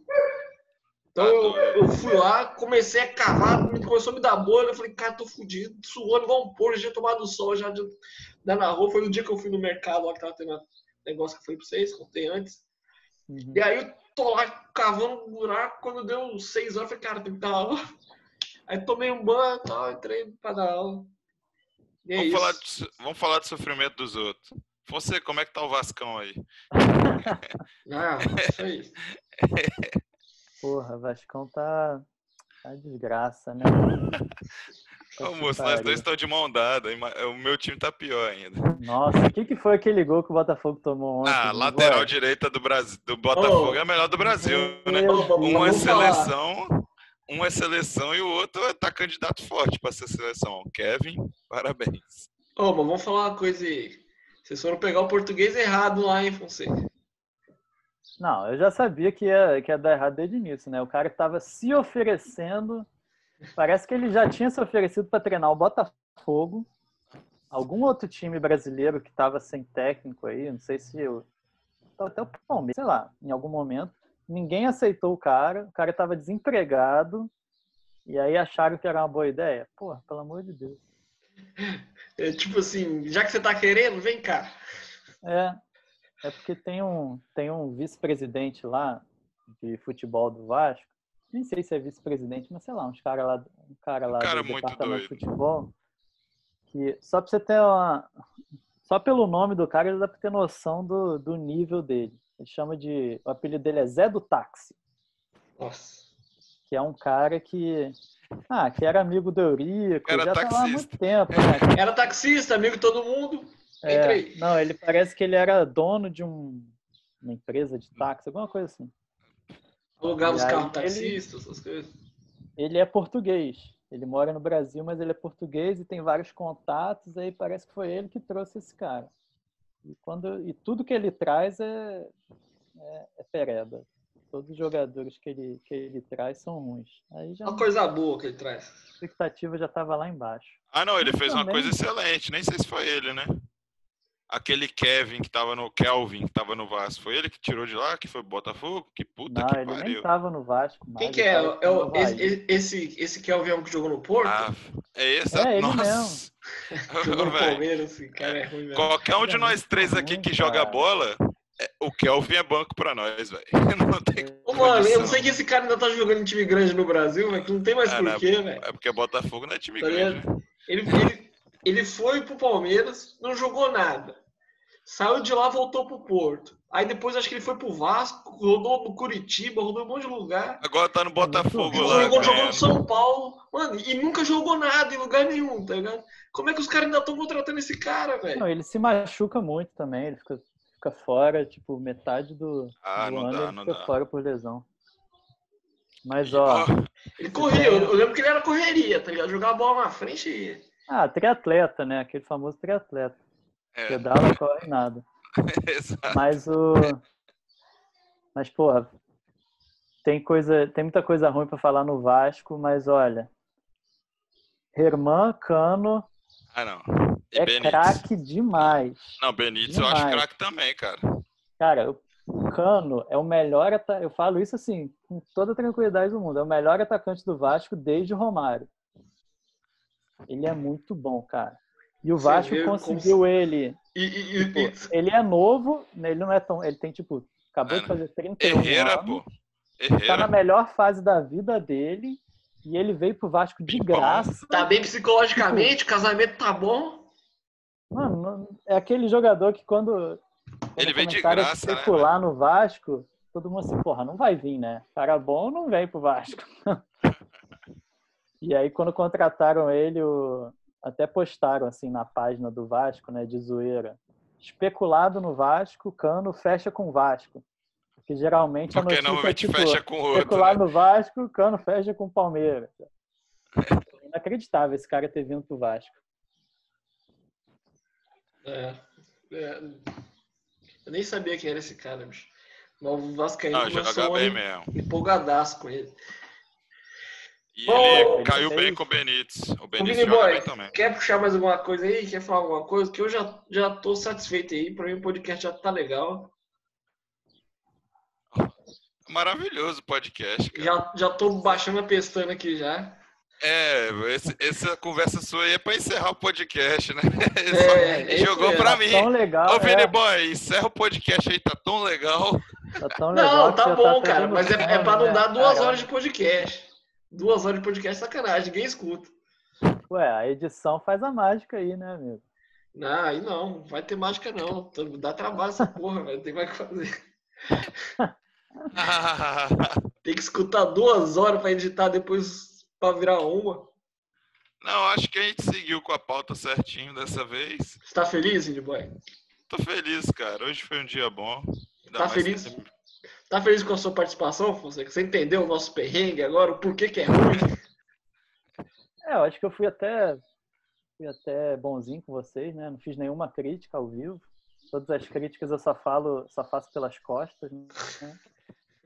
Então eu, eu, fui lá, comecei a cavar, começou a me dar bolha, eu falei, cara, tô fudido, suando igual um porco, já tinha tomado sol, já de, na rua. Foi no dia que eu fui no mercado lá que tava tendo negócio que eu falei pra vocês, contei antes. Uhum. E aí eu tô lá cavando um buraco, quando deu seis horas, eu falei, cara, tem que dar aula. Aí tomei um banho e tal, entrei pra dar aula. É vamos, falar de, vamos falar do sofrimento dos outros. Você, como é que tá o Vascão aí? ah, isso aí. Porra, Vascão tá, tá desgraça, né? Ô, moço, nós dois estamos de mão dada. O meu time tá pior ainda. Nossa, o que, que foi aquele gol que o Botafogo tomou ontem? Ah, lateral direita do, Brasil, do Botafogo oh, é a melhor do Brasil, né? Uma é seleção, um é seleção e o outro tá candidato forte para ser seleção. Kevin, parabéns. Ô, oh, mas vamos falar uma coisa aí. Vocês foram pegar o português errado lá, hein, Fonseca? Não, eu já sabia que ia, que ia dar errado desde o início, né? O cara estava se oferecendo. Parece que ele já tinha se oferecido para treinar o Botafogo, algum outro time brasileiro que estava sem técnico aí, não sei se eu. Até o Palmeiras, sei lá, em algum momento ninguém aceitou o cara, o cara estava desempregado, e aí acharam que era uma boa ideia. Porra, pelo amor de Deus. É tipo assim, já que você tá querendo, vem cá. É, é porque tem um, tem um vice-presidente lá de futebol do Vasco, nem sei se é vice-presidente, mas sei lá, uns cara lá, um cara lá um cara do departamento de futebol, que só pra você ter uma... Só pelo nome do cara, dá pra ter noção do, do nível dele. Ele chama de. O apelido dele é Zé do Táxi. Nossa. Que é um cara que. Ah, que era amigo do Eurico, era já taxista. tá lá há muito tempo. Né? Era taxista, amigo de todo mundo. É, não, ele parece que ele era dono de um, uma empresa de táxi, alguma coisa assim. Alugava os carros taxistas, essas coisas. Ele é português. Ele mora no Brasil, mas ele é português e tem vários contatos. Aí parece que foi ele que trouxe esse cara. E, quando, e tudo que ele traz é, é, é pereba. Todos os jogadores que ele, que ele traz são ruins. Aí já uma coisa boa que ele traz. A expectativa já estava lá embaixo. Ah, não, ele fez também... uma coisa excelente. Nem sei se foi ele, né? Aquele Kevin que tava no Kelvin, que tava no Vasco, foi ele que tirou de lá, que foi Botafogo? Que puta não, que ele pariu. nem tava no Vasco. Quem que é? é o, esse, esse, esse Kelvin é o que jogou no Porto? Ah, é esse? É, ele Nossa. mesmo. cara é ruim mesmo. Qualquer um de nós três aqui que joga bola, é, o Kelvin é banco pra nós, velho. Não tem Ô, mano, eu não sei que esse cara ainda tá jogando em time grande no Brasil, velho, que não tem mais ah, porquê, é velho. É porque Botafogo não é time tá grande. Ele, ele, ele foi pro Palmeiras, não jogou nada. Saiu de lá, voltou pro Porto. Aí depois acho que ele foi pro Vasco, rodou no Curitiba, rodou um monte de lugar. Agora tá no Botafogo lá. Jogou, jogou no São Paulo. Mano, e nunca jogou nada em lugar nenhum, tá ligado? Como é que os caras ainda estão contratando esse cara, velho? Ele se machuca muito também, ele fica, fica fora, tipo, metade do, ah, do ano dá, ele fica dá. fora por lesão. Mas, ó. Ele corria, eu lembro que ele era correria, tá ligado? Jogar a bola na frente e. Ah, triatleta, né? Aquele famoso triatleta. É. Pedala, corre nada. Exato. Mas o. Mas, porra, tem coisa, tem muita coisa ruim para falar no Vasco, mas olha, Herman Cano ah, não. E é craque demais. Não, Benítez demais. eu acho craque também, cara. Cara, o Cano é o melhor eu falo isso assim, com toda a tranquilidade do mundo, é o melhor atacante do Vasco desde o Romário. Ele é muito bom, cara. E o Vasco conseguiu como... ele. E, e, tipo, e, ele é novo, ele não é tão. Ele tem, tipo, acabou Mano, de fazer 31 Herrera, anos. Pô. Herrera. Tá na melhor fase da vida dele. E ele veio pro Vasco de graça. Tá bem psicologicamente, tipo, o casamento tá bom. Mano, é aquele jogador que quando. ele veio de graça. Né, especular né, no Vasco, todo mundo assim, porra, não vai vir, né? Cara bom não vem pro Vasco. e aí, quando contrataram ele, o... até postaram assim na página do Vasco, né, de zoeira. Especulado no Vasco, Cano fecha com o Vasco. Que geralmente Porque a notícia é, tipo, fecha com outro. Especular né? no Vasco, Cano fecha com o Palmeiras. É inacreditável esse cara ter vindo pro Vasco. É, é, eu nem sabia quem era esse cara, bicho. Mas o Vascaíno Não, joga bem mesmo. empolgadaço com ele. E Bom, ele caiu bem com o Benítez. O Benítez joga Boy, bem também. Quer puxar mais alguma coisa aí? Quer falar alguma coisa? Que eu já, já tô satisfeito aí. Pra mim o podcast já tá legal. Maravilhoso podcast, cara. Já, já tô baixando a pestana aqui já. É, esse, essa conversa sua aí é pra encerrar o podcast, né? É, é jogou pra mim. Tá tão legal. Ô, Vini é. Boy, encerra o podcast aí, tá tão legal. Tá tão legal não, tá, tá bom, tá cara, mas é, é pra não né? dar duas horas de podcast. Duas horas de podcast, sacanagem, ninguém escuta. Ué, a edição faz a mágica aí, né, amigo? Não, aí não, não vai ter mágica não. Dá trabalho essa porra, velho. Tem mais o que fazer. Tem que escutar duas horas para editar depois para virar uma. Não, acho que a gente seguiu com a pauta certinho dessa vez. Você tá feliz, Indy Boy? Tô feliz, cara. Hoje foi um dia bom. Ainda tá feliz? Que... Tá feliz com a sua participação, Fonseca? Você entendeu o nosso perrengue agora? O porquê que é ruim? É, eu acho que eu fui até, fui até bonzinho com vocês, né? Não fiz nenhuma crítica ao vivo. Todas as críticas eu só falo, só faço pelas costas, né?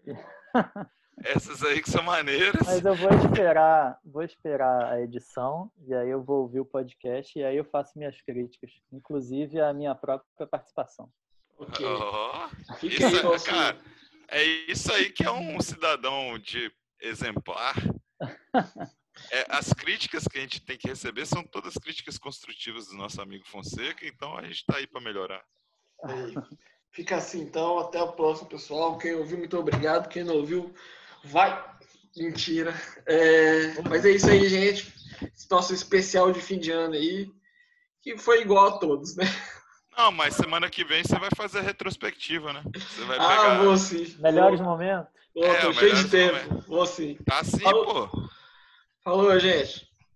Essas aí que são maneiras. Mas eu vou esperar, vou esperar a edição e aí eu vou ouvir o podcast e aí eu faço minhas críticas, inclusive a minha própria participação. Okay. Oh, isso, cara, é isso aí que é um cidadão de exemplar. É, as críticas que a gente tem que receber são todas críticas construtivas do nosso amigo Fonseca, então a gente está aí para melhorar. Fica assim então, até o próximo, pessoal. Quem ouviu, muito obrigado. Quem não ouviu, vai. Mentira. É... Mas é isso aí, gente. Esse nosso especial de fim de ano aí, que foi igual a todos, né? Não, mas semana que vem você vai fazer a retrospectiva, né? Você vai ah, pegar... Ah, vou sim. Melhores vou. momentos? Vou, é, cheio de tempo. Momento. Vou sim. Tá sim, Falou. pô. Falou, gente.